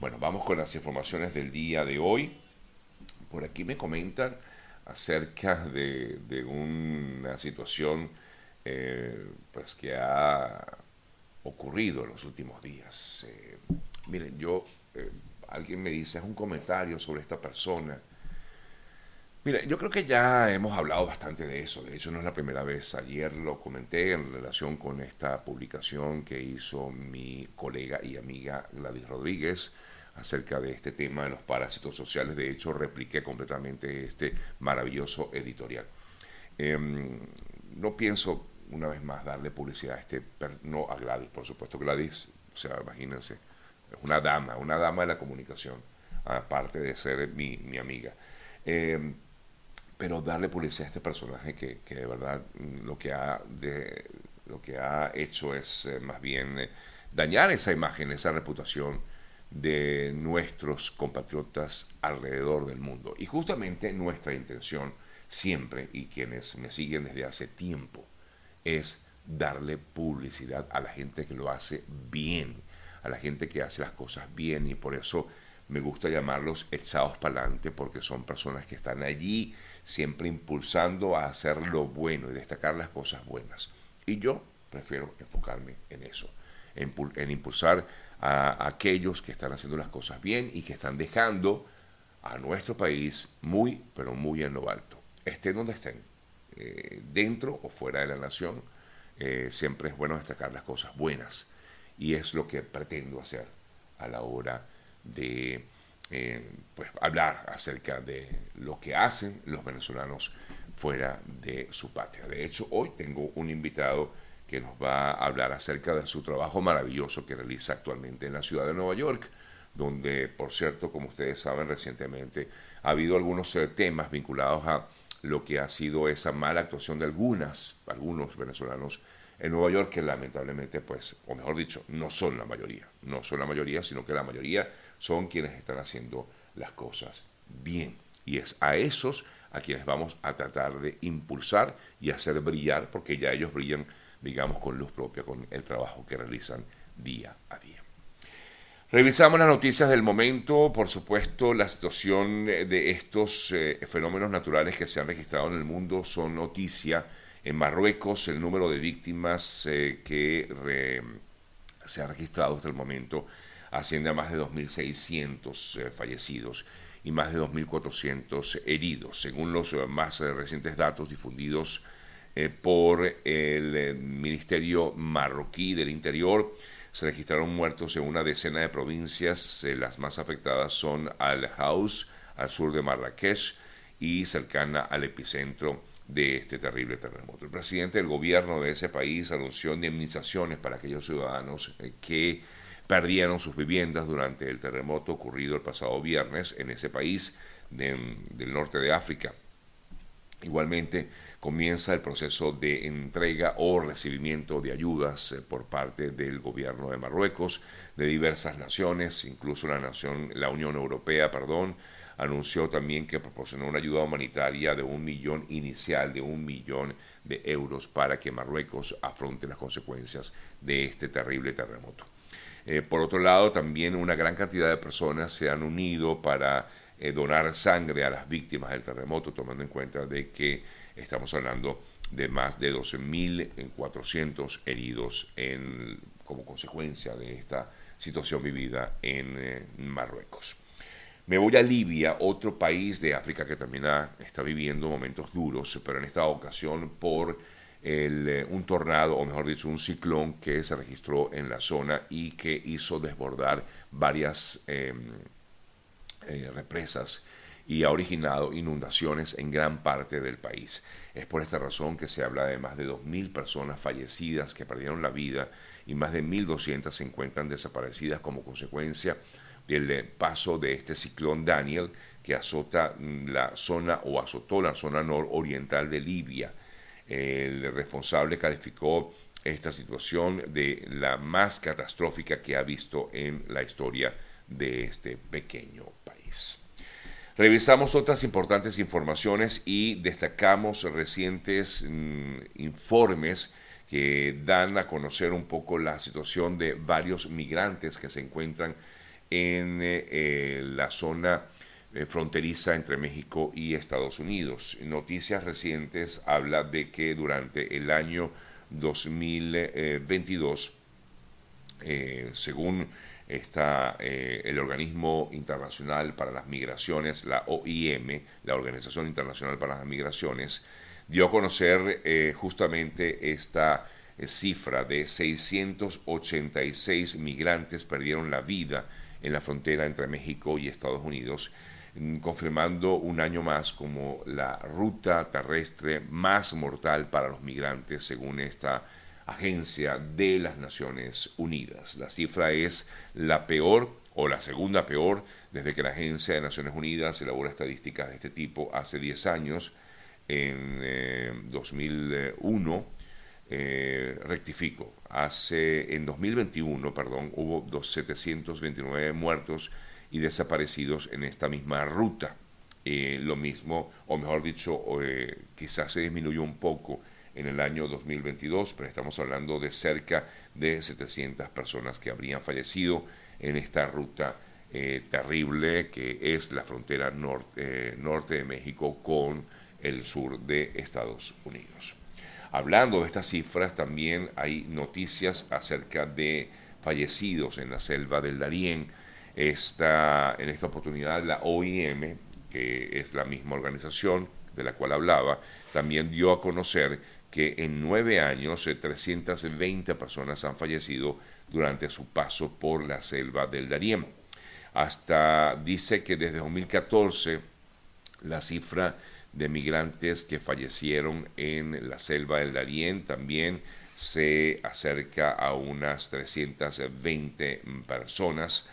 Bueno, vamos con las informaciones del día de hoy. Por aquí me comentan acerca de, una situación eh, pues que ha ocurrido en los últimos días. Eh, miren, yo, eh, alguien me dice, es un comentario sobre esta persona. Mira, yo creo que ya hemos hablado bastante de eso. De hecho, no es la primera vez. Ayer lo comenté en relación con esta publicación que hizo mi colega y amiga Gladys Rodríguez acerca de este tema de los parásitos sociales. De hecho, repliqué completamente este maravilloso editorial. Em, no pienso, una vez más, darle publicidad a este, no a Gladys, por supuesto. Gladys, o sea, imagínense, es una dama, una dama de la comunicación, aparte de ser mi, mi amiga. Em, pero darle publicidad a este personaje que, que de verdad lo que ha, lo que ha hecho es eh, más bien eh, dañar esa imagen, esa reputación de nuestros compatriotas alrededor del mundo. Y justamente nuestra intención siempre, y quienes me siguen desde hace tiempo, es darle publicidad a la gente que lo hace bien, a la gente que hace las cosas bien, y por eso me gusta llamarlos echados para adelante, porque son personas que están allí siempre impulsando a hacer lo bueno y destacar las cosas buenas. Y yo prefiero enfocarme en eso, en, en impulsar a aquellos que están haciendo las cosas bien y que están dejando a nuestro país muy, pero muy en lo alto. Estén donde estén, eh, dentro o fuera de la nación, eh, siempre es bueno destacar las cosas buenas. Y es lo que pretendo hacer a la hora de eh, pues, hablar acerca de lo que hacen los venezolanos fuera de su patria. De hecho, hoy tengo un invitado que nos va a hablar acerca de su trabajo maravilloso que realiza actualmente en la ciudad de Nueva York, donde, por cierto, como ustedes saben, recientemente ha habido algunos eh, temas vinculados a lo que ha sido esa mala actuación de algunas, algunos venezolanos en Nueva York, que lamentablemente, pues, o mejor dicho, no son la mayoría, no son la mayoría, sino que la mayoría son quienes están haciendo las cosas bien. Y es a esos a quienes vamos a tratar de impulsar y hacer brillar, porque ya ellos brillan digamos, con luz propia, con el trabajo que realizan día a día. Revisamos las noticias del momento, por supuesto, la situación de estos eh, fenómenos naturales que se han registrado en el mundo son noticia. En Marruecos, el número de víctimas eh, que se ha registrado hasta el momento asciende a más de 2.600 eh, fallecidos y más de 2.400 heridos, según los más recientes datos difundidos eh, por el eh, Ministerio Marroquí del Interior. Se registraron muertos en una decena de provincias. Eh, las más afectadas son Al-Haus, al sur de Marrakech, y cercana al epicentro de este terrible terremoto. El presidente del gobierno de ese país anunció indemnizaciones para aquellos ciudadanos que perdieron sus viviendas durante el terremoto ocurrido el pasado viernes en ese país del norte de África. Igualmente, comienza el proceso de entrega o recibimiento de ayudas eh, por parte del gobierno de Marruecos, de diversas naciones, incluso la nación, la Unión Europea, perdón, anunció también que proporcionó una ayuda humanitaria de un millón inicial, de un millón de euros para que Marruecos afronte las consecuencias de este terrible terremoto. Eh, por otro lado, también una gran cantidad de personas se han unido para eh, donar sangre a las víctimas del terremoto, tomando en cuenta de que Estamos hablando de más de 12.400 heridos en, como consecuencia de esta situación vivida en eh, Marruecos. Me voy a Libia, otro país de África que también está viviendo momentos duros, pero en esta ocasión por eh, un tornado, o mejor dicho, un ciclón que se registró en la zona y que hizo desbordar varias em, eh, represas y ha originado inundaciones en gran parte del país. Es por esta razón que se habla de más de 2.000 personas fallecidas que perdieron la vida y más de 1.200 se encuentran desaparecidas como consecuencia del eh, paso de este ciclón Daniel que azota mm, la zona o azotó la zona nororiental de Libia. El responsable calificó esta situación de la más catastrófica que ha visto en la historia de este pequeño país. Revisamos otras importantes informaciones y destacamos recientes mm, informes que dan a conocer un poco la situación de varios migrantes que se encuentran en la zona fronteriza entre México y Estados Unidos. Noticias recientes habla de que durante el año 2022, según está el organismo internacional para las migraciones, la OIM, la Organización Internacional para las Migraciones, dio a conocer eh, justamente esta eh, cifra de 686 migrantes perdieron la vida en la frontera entre México y Estados Unidos, mm, confirmando un año más como la ruta terrestre más mortal para los migrantes, según esta agencia de las Naciones Unidas. La cifra es la peor o la segunda peor desde que la Agencia de Naciones Unidas elabora estadísticas de este tipo hace 10 años en 2001, eh, eh, rectifico, hace, en 2021, perdón, hubo 729 muertos y desaparecidos en esta misma ruta. Eh, lo mismo, o mejor dicho, quizás se disminuyó un poco en el año 2022, pero estamos hablando de cerca de 700 personas que habrían fallecido en esta ruta terrible que es la frontera norte, norte de México con el sur de Estados Unidos. Hablando de estas cifras, también hay noticias acerca de fallecidos en la selva del Darién. Esta, en esta oportunidad la OIM, que es la misma organización de la cual hablaba, también dio a conocer que en nueve años 320 eh, personas han fallecido durante su paso por la selva del Darién. Hasta dice que desde 2014 la cifra de migrantes que fallecieron en la selva del Darién. También se acerca a unas 320 personas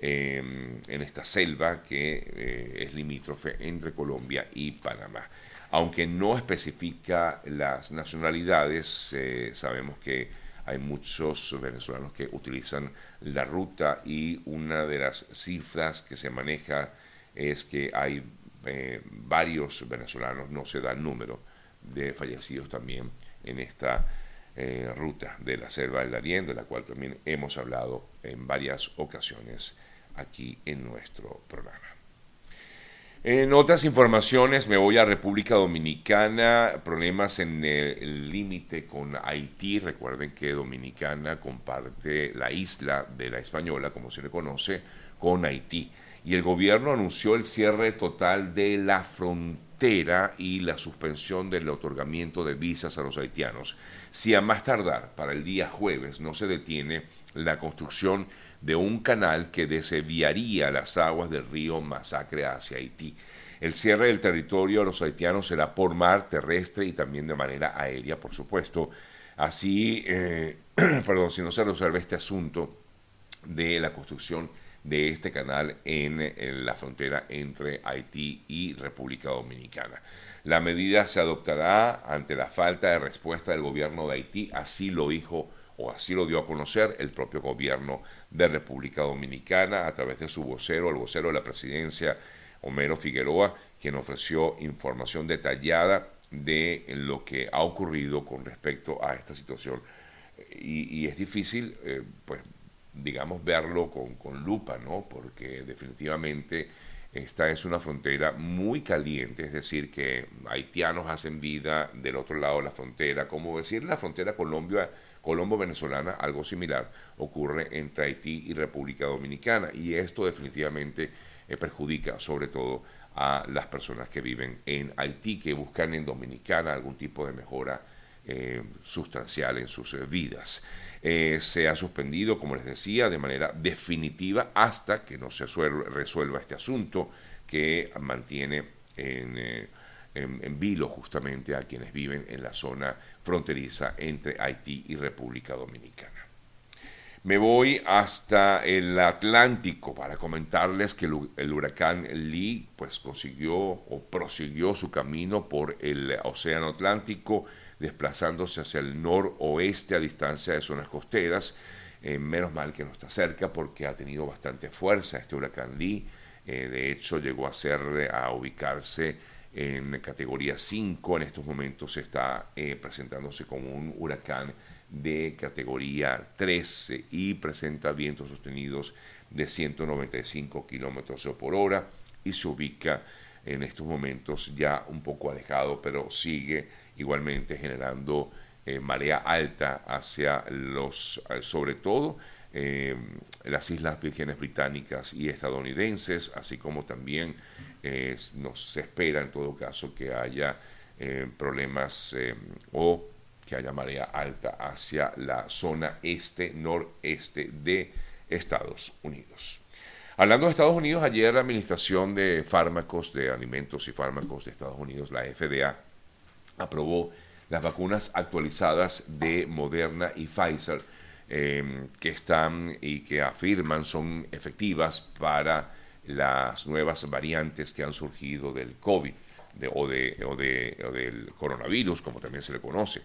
em, en esta selva que eh, es limítrofe entre Colombia y Panamá. Aunque no especifica las nacionalidades, eh, sabemos que hay muchos venezolanos que utilizan la ruta y una de las cifras que se maneja es que hay eh, varios venezolanos, no se da el número de fallecidos también en esta eh, ruta de la selva del Darién, de la cual también hemos hablado en varias ocasiones aquí en nuestro programa. En otras informaciones me voy a República Dominicana, problemas en el límite con Haití. Recuerden que Dominicana comparte la isla de la Española, como se le conoce, con Haití y el gobierno anunció el cierre total de la frontera y la suspensión del otorgamiento de visas a los haitianos. Si a más tardar para el día jueves no se detiene la construcción de un canal que desviaría las aguas del río Masacre hacia Haití. El cierre del territorio de los haitianos será por mar, terrestre y también de manera aérea, por supuesto. Así, eh, perdón, si no se resuelve este asunto de la construcción de este canal en, la frontera entre Haití y República Dominicana. La medida se adoptará ante la falta de respuesta del gobierno de Haití, así lo dijo o así lo dio a conocer el propio gobierno de República Dominicana a través de su vocero, el vocero de la presidencia, Homero Figueroa, quien ofreció información detallada de lo que ha ocurrido con respecto a esta situación. Y, es difícil, eh, pues, digamos, verlo con, lupa, ¿no? Porque definitivamente esta es una frontera muy caliente, es decir, que haitianos hacen vida del otro lado de la frontera, como decir la frontera Colombia, Colombo-venezolana, algo similar ocurre entre Haití y República Dominicana, y esto definitivamente eh, perjudica sobre todo a las personas que viven en Haití, que buscan en Dominicana algún tipo de mejora eh, sustancial en sus vidas. Eh, se ha suspendido, como les decía, de manera definitiva hasta que no se resuelva este asunto que mantiene eh, en, vilo justamente a quienes viven en la zona fronteriza entre Haití y República Dominicana. Me voy hasta el Atlántico para comentarles que el, huracán Lee pues consiguió o prosiguió su camino por el Océano Atlántico desplazándose hacia el noroeste a distancia de zonas costeras. Eh, menos mal que no está cerca porque ha tenido bastante fuerza este huracán Lee. Eh, de hecho, llegó a ser a ubicarse en categoría 5. En estos momentos está eh, presentándose como un huracán de categoría 13 y presenta vientos sostenidos de 195 kilómetros por hora y se ubica en estos momentos ya un poco alejado, pero sigue igualmente generando eh, marea alta hacia los, sobre todo, eh, las Islas Vírgenes Británicas y estadounidenses, así como también eh, nos, se espera en todo caso que haya problemas o que haya marea alta hacia la zona este-noreste de Estados Unidos. Hablando de Estados Unidos, ayer la Administración de Fármacos, de Alimentos y Fármacos de Estados Unidos, la FDA, aprobó las vacunas actualizadas de Moderna y Pfizer, em, que están y que afirman son efectivas para las nuevas variantes que han surgido del COVID o, de, o, de, o del coronavirus, como también se le conoce.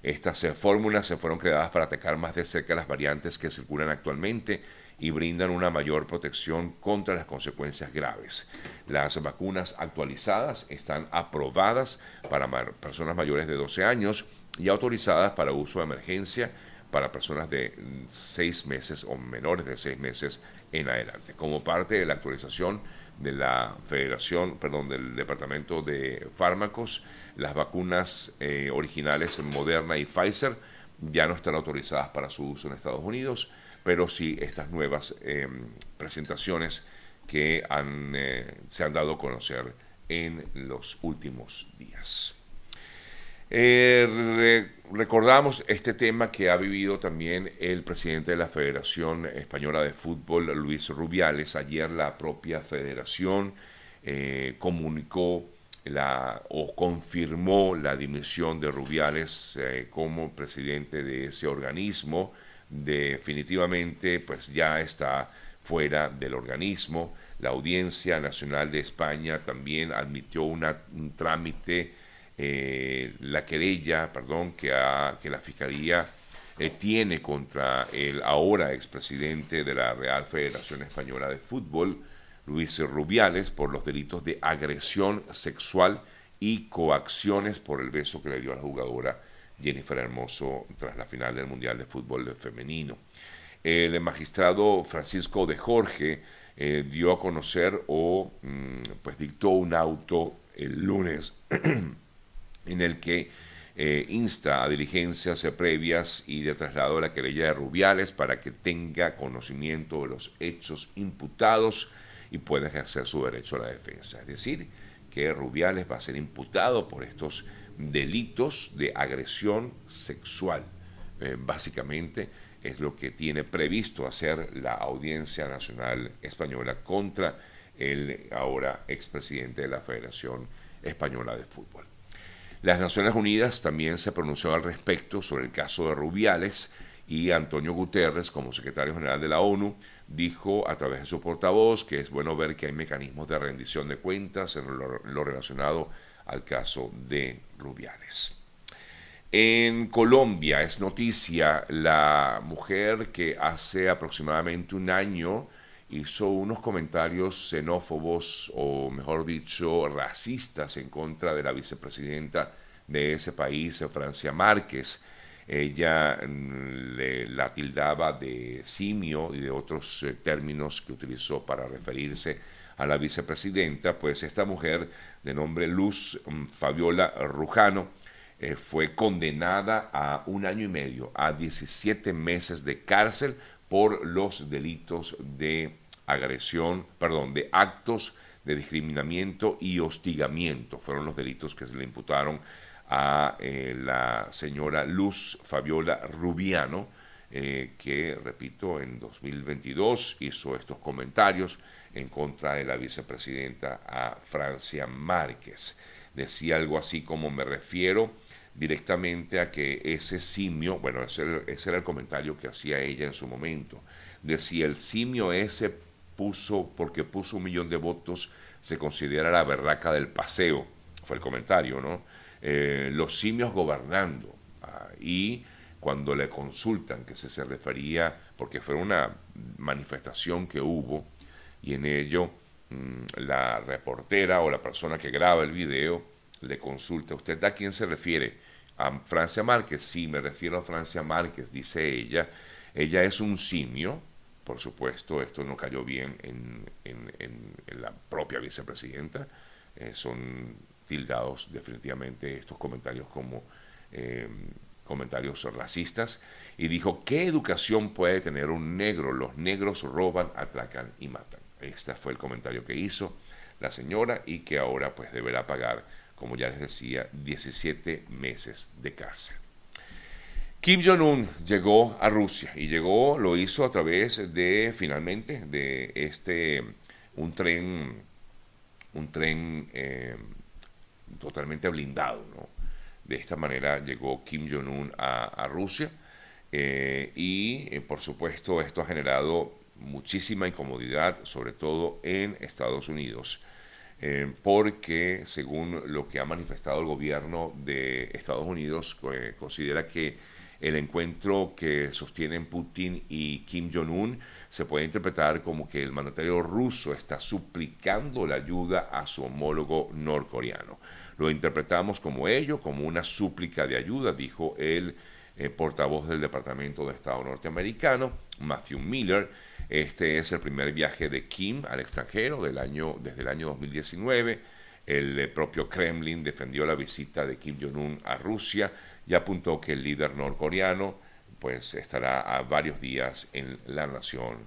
Estas eh, fórmulas se fueron creadas para atacar más de cerca las variantes que circulan actualmente y brindan una mayor protección contra las consecuencias graves. Las vacunas actualizadas están aprobadas para personas mayores de 12 años y autorizadas para uso de emergencia para personas de 6 meses o menores de 6 meses en adelante. Como parte de la actualización de la Federación, perdón, del Departamento de Fármacos, las vacunas eh, originales Moderna y Pfizer ya no están autorizadas para su uso en Estados Unidos pero sí estas nuevas eh, presentaciones que eh, se han dado a conocer en los últimos días. Eh, recordamos este tema que ha vivido también el presidente de la Federación Española de Fútbol, Luis Rubiales. Ayer la propia federación comunicó la, o confirmó la dimisión de Rubiales como presidente de ese organismo definitivamente pues ya está fuera del organismo. La Audiencia Nacional de España también admitió un trámite, eh, la querella, perdón, que, la Fiscalía eh, tiene contra el ahora expresidente de la Real Federación Española de Fútbol, Luis Rubiales, por los delitos de agresión sexual y coacciones por el beso que le dio a la jugadora Jennifer Hermoso tras la final del Mundial de Fútbol Femenino. El magistrado Francisco de Jorge eh, dio a conocer o mm, pues dictó un auto el lunes en el que eh, insta a diligencias previas y de traslado de la querella de Rubiales para que tenga conocimiento de los hechos imputados y pueda ejercer su derecho a la defensa. Es decir, que Rubiales va a ser imputado por estos delitos de agresión sexual. Eh, básicamente es lo que tiene previsto hacer la Audiencia Nacional Española contra el ahora expresidente de la Federación Española de Fútbol. Las Naciones Unidas también se pronunció al respecto sobre el caso de Rubiales y Antonio Guterres, como secretario general de la ONU, dijo a través de su portavoz que es bueno ver que hay mecanismos de rendición de cuentas en lo relacionado al caso de Rubiales. En Colombia es noticia la mujer que hace aproximadamente un año hizo unos comentarios xenófobos o mejor dicho racistas en contra de la vicepresidenta de ese país, Francia Márquez. Ella mm, la tildaba de simio y de otros eh, términos que utilizó para referirse a la vicepresidenta, pues esta mujer de nombre Luz mm, Fabiola Rujano eh, fue condenada a un año y medio, a 17 meses de cárcel por los delitos de agresión, perdón, de actos de discriminamiento y hostigamiento. Fueron los delitos que se le imputaron a eh, la señora Luz Fabiola Rubiano, eh, que, repito, en 2022 hizo estos comentarios en contra de la vicepresidenta a Francia Márquez. Decía algo así como me refiero directamente a que ese simio, bueno, ese, era el comentario que hacía ella en su momento, decía el simio ese puso, porque puso un millón de votos, se considera la berraca del paseo, fue el comentario, ¿no? Eh, los simios gobernando. Ah, y cuando le consultan que se, se refería, porque fue una manifestación que hubo y en ello mm, la reportera o la persona que graba el video le consulta, ¿usted a quién se refiere a Francia Márquez, sí, me refiero a Francia Márquez, dice ella. Ella es un simio, por supuesto, esto no cayó bien en, la propia vicepresidenta. Eh, son tildados definitivamente estos comentarios como eh, comentarios racistas. Y dijo, ¿qué educación puede tener un negro? Los negros roban, atracan y matan. Este fue el comentario que hizo la señora y que ahora pues deberá pagar, como ya les decía, 17 meses de cárcel. Kim Jong-un llegó a Rusia y llegó, lo hizo a través de, finalmente, de este, un tren, un tren eh, totalmente blindado, De esta manera llegó Kim Jong-un a, Rusia eh, y, eh, por supuesto, esto ha generado muchísima incomodidad, sobre todo en Estados Unidos, porque según lo que ha manifestado el gobierno de Estados Unidos, considera que el encuentro que sostienen Putin y Kim Jong-un se puede interpretar como que el mandatario ruso está suplicando la ayuda a su homólogo norcoreano. Lo interpretamos como ello, como una súplica de ayuda, dijo el eh, portavoz del Departamento de Estado norteamericano, Matthew Miller. Este es el primer viaje de Kim al extranjero del año, desde el año 2019. El eh, propio Kremlin defendió la visita de Kim Jong-un a Rusia y apuntó que el líder norcoreano pues estará a varios días en la nación